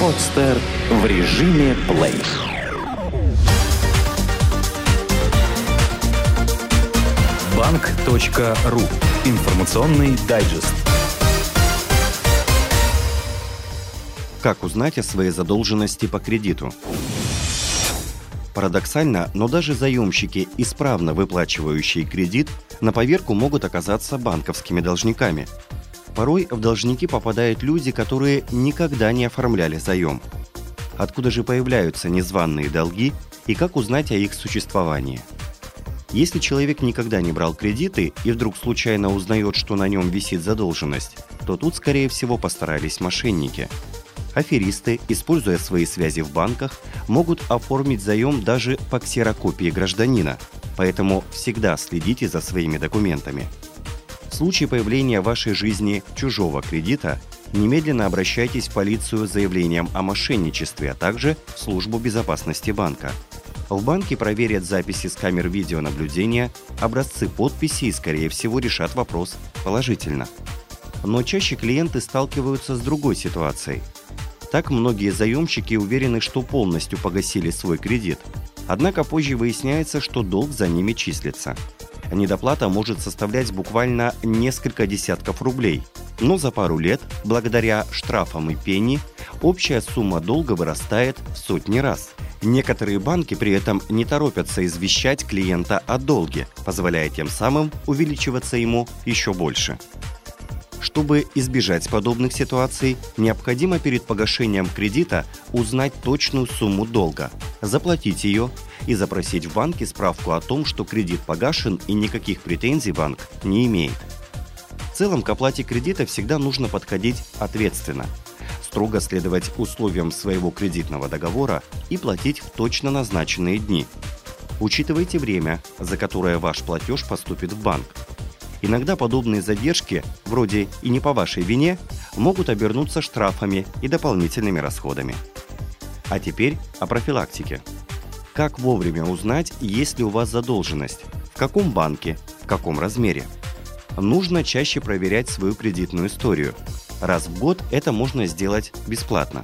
Подстер в режиме плей. Банк.ру. Информационный дайджест. Как узнать о своей задолженности по кредиту? Парадоксально, но даже заемщики, исправно выплачивающие кредит, на поверку могут оказаться банковскими должниками – Порой в должники попадают люди, которые никогда не оформляли заем. Откуда же появляются незваные долги и как узнать о их существовании? Если человек никогда не брал кредиты и вдруг случайно узнает, что на нем висит задолженность, то тут, скорее всего, постарались мошенники. Аферисты, используя свои связи в банках, могут оформить заем даже по ксерокопии гражданина, поэтому всегда следите за своими документами. Случае появления в вашей жизни чужого кредита, немедленно обращайтесь в полицию с заявлением о мошенничестве, а также в службу безопасности банка. В банке проверят записи с камер видеонаблюдения, образцы подписи и, скорее всего, решат вопрос положительно. Но чаще клиенты сталкиваются с другой ситуацией. Так многие заемщики уверены, что полностью погасили свой кредит. Однако позже выясняется, что долг за ними числится – недоплата может составлять буквально несколько десятков рублей. Но за пару лет, благодаря штрафам и пени, общая сумма долга вырастает в сотни раз. Некоторые банки при этом не торопятся извещать клиента о долге, позволяя тем самым увеличиваться ему еще больше. Чтобы избежать подобных ситуаций, необходимо перед погашением кредита узнать точную сумму долга, заплатить ее и запросить в банке справку о том, что кредит погашен и никаких претензий банк не имеет. В целом к оплате кредита всегда нужно подходить ответственно, строго следовать условиям своего кредитного договора и платить в точно назначенные дни. Учитывайте время, за которое ваш платеж поступит в банк. Иногда подобные задержки, вроде и не по вашей вине, могут обернуться штрафами и дополнительными расходами. А теперь о профилактике. Как вовремя узнать, есть ли у вас задолженность, в каком банке, в каком размере. Нужно чаще проверять свою кредитную историю. Раз в год это можно сделать бесплатно.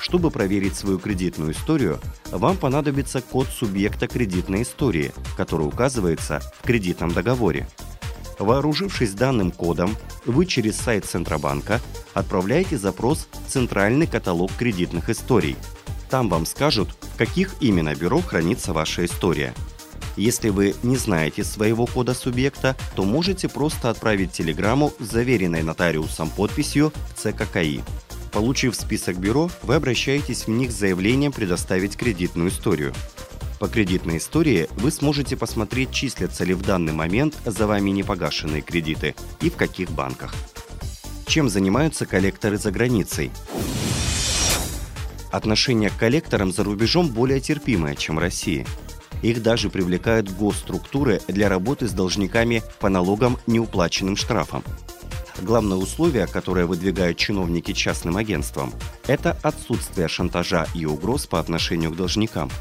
Чтобы проверить свою кредитную историю, вам понадобится код субъекта кредитной истории, который указывается в кредитном договоре. Вооружившись данным кодом, вы через сайт Центробанка отправляете запрос в Центральный каталог кредитных историй. Там вам скажут, в каких именно бюро хранится ваша история. Если вы не знаете своего кода субъекта, то можете просто отправить телеграмму с заверенной нотариусом подписью в ЦККИ. Получив список бюро, вы обращаетесь в них с заявлением предоставить кредитную историю. По кредитной истории вы сможете посмотреть, числятся ли в данный момент за вами непогашенные кредиты и в каких банках. Чем занимаются коллекторы за границей? Отношение к коллекторам за рубежом более терпимое, чем в России. Их даже привлекают госструктуры для работы с должниками по налогам неуплаченным штрафам. Главное условие, которое выдвигают чиновники частным агентствам, это отсутствие шантажа и угроз по отношению к должникам –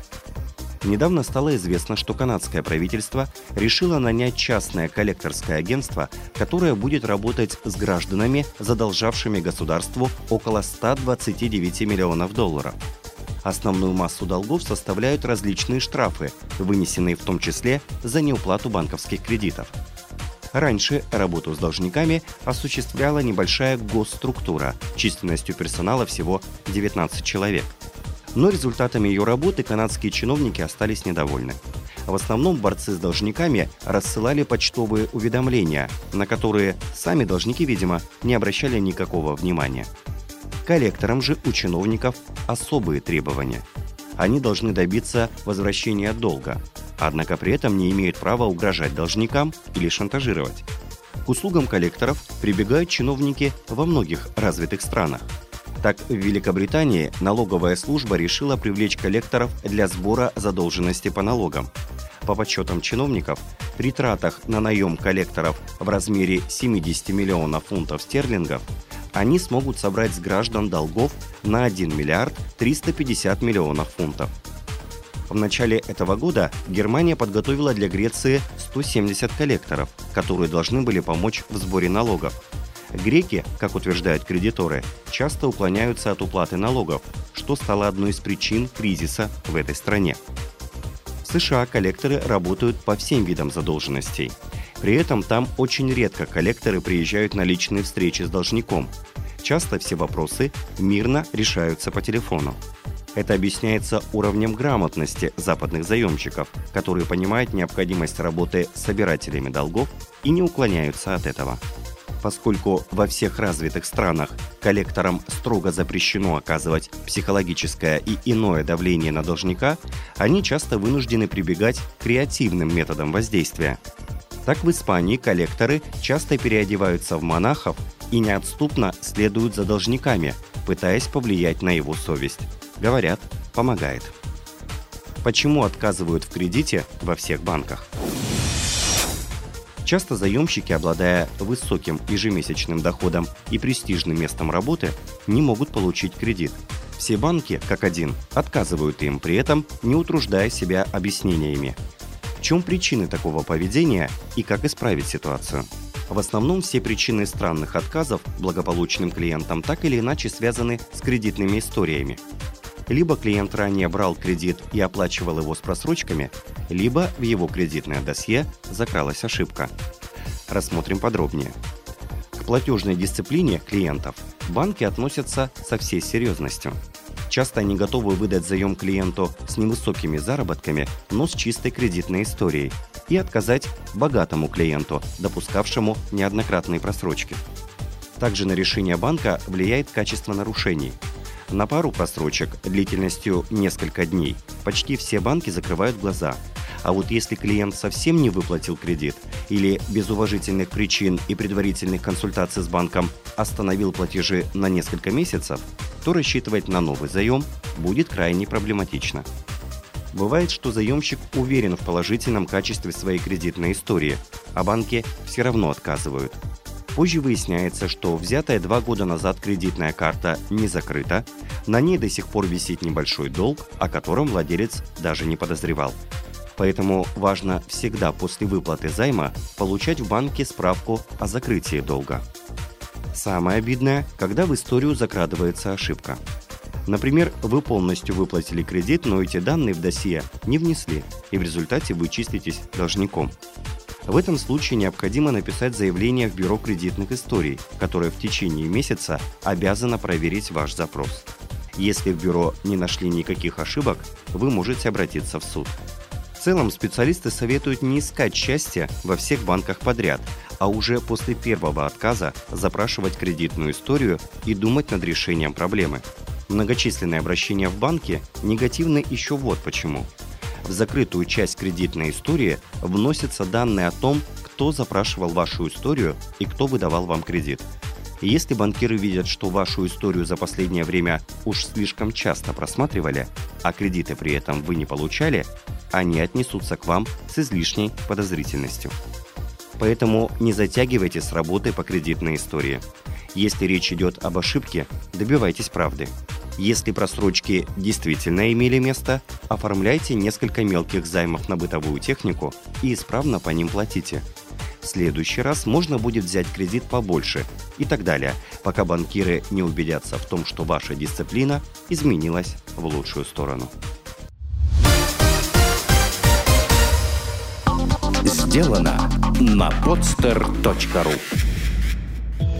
Недавно стало известно, что канадское правительство решило нанять частное коллекторское агентство, которое будет работать с гражданами, задолжавшими государству около 129 миллионов долларов. Основную массу долгов составляют различные штрафы, вынесенные в том числе за неуплату банковских кредитов. Раньше работу с должниками осуществляла небольшая госструктура численностью персонала всего 19 человек – но результатами ее работы канадские чиновники остались недовольны. В основном борцы с должниками рассылали почтовые уведомления, на которые сами должники, видимо, не обращали никакого внимания. Коллекторам же у чиновников особые требования. Они должны добиться возвращения долга, однако при этом не имеют права угрожать должникам или шантажировать. К услугам коллекторов прибегают чиновники во многих развитых странах – так, в Великобритании налоговая служба решила привлечь коллекторов для сбора задолженности по налогам. По подсчетам чиновников, при тратах на наем коллекторов в размере 70 миллионов фунтов стерлингов они смогут собрать с граждан долгов на 1 миллиард 350 миллионов фунтов. В начале этого года Германия подготовила для Греции 170 коллекторов, которые должны были помочь в сборе налогов. Греки, как утверждают кредиторы, часто уклоняются от уплаты налогов, что стало одной из причин кризиса в этой стране. В США коллекторы работают по всем видам задолженностей. При этом там очень редко коллекторы приезжают на личные встречи с должником. Часто все вопросы мирно решаются по телефону. Это объясняется уровнем грамотности западных заемщиков, которые понимают необходимость работы с собирателями долгов и не уклоняются от этого. Поскольку во всех развитых странах коллекторам строго запрещено оказывать психологическое и иное давление на должника, они часто вынуждены прибегать к креативным методам воздействия. Так в Испании коллекторы часто переодеваются в монахов и неотступно следуют за должниками, пытаясь повлиять на его совесть. Говорят, помогает. Почему отказывают в кредите во всех банках? Часто заемщики, обладая высоким ежемесячным доходом и престижным местом работы, не могут получить кредит. Все банки, как один, отказывают им, при этом не утруждая себя объяснениями. В чем причины такого поведения и как исправить ситуацию? В основном все причины странных отказов благополучным клиентам так или иначе связаны с кредитными историями. Либо клиент ранее брал кредит и оплачивал его с просрочками, либо в его кредитное досье закралась ошибка. Рассмотрим подробнее. К платежной дисциплине клиентов банки относятся со всей серьезностью. Часто они готовы выдать заем клиенту с невысокими заработками, но с чистой кредитной историей, и отказать богатому клиенту, допускавшему неоднократные просрочки. Также на решение банка влияет качество нарушений – на пару просрочек длительностью несколько дней почти все банки закрывают глаза. А вот если клиент совсем не выплатил кредит или без уважительных причин и предварительных консультаций с банком остановил платежи на несколько месяцев, то рассчитывать на новый заем будет крайне проблематично. Бывает, что заемщик уверен в положительном качестве своей кредитной истории, а банки все равно отказывают – Позже выясняется, что взятая два года назад кредитная карта не закрыта, на ней до сих пор висит небольшой долг, о котором владелец даже не подозревал. Поэтому важно всегда после выплаты займа получать в банке справку о закрытии долга. Самое обидное, когда в историю закрадывается ошибка. Например, вы полностью выплатили кредит, но эти данные в досье не внесли, и в результате вы числитесь должником. В этом случае необходимо написать заявление в Бюро кредитных историй, которое в течение месяца обязано проверить ваш запрос. Если в бюро не нашли никаких ошибок, вы можете обратиться в суд. В целом специалисты советуют не искать счастья во всех банках подряд, а уже после первого отказа запрашивать кредитную историю и думать над решением проблемы. Многочисленные обращения в банки негативны еще вот почему – в закрытую часть кредитной истории вносятся данные о том, кто запрашивал вашу историю и кто выдавал вам кредит. Если банкиры видят, что вашу историю за последнее время уж слишком часто просматривали, а кредиты при этом вы не получали, они отнесутся к вам с излишней подозрительностью. Поэтому не затягивайте с работой по кредитной истории. Если речь идет об ошибке, добивайтесь правды. Если просрочки действительно имели место, оформляйте несколько мелких займов на бытовую технику и исправно по ним платите. В следующий раз можно будет взять кредит побольше и так далее, пока банкиры не убедятся в том, что ваша дисциплина изменилась в лучшую сторону. Сделано на podster.ru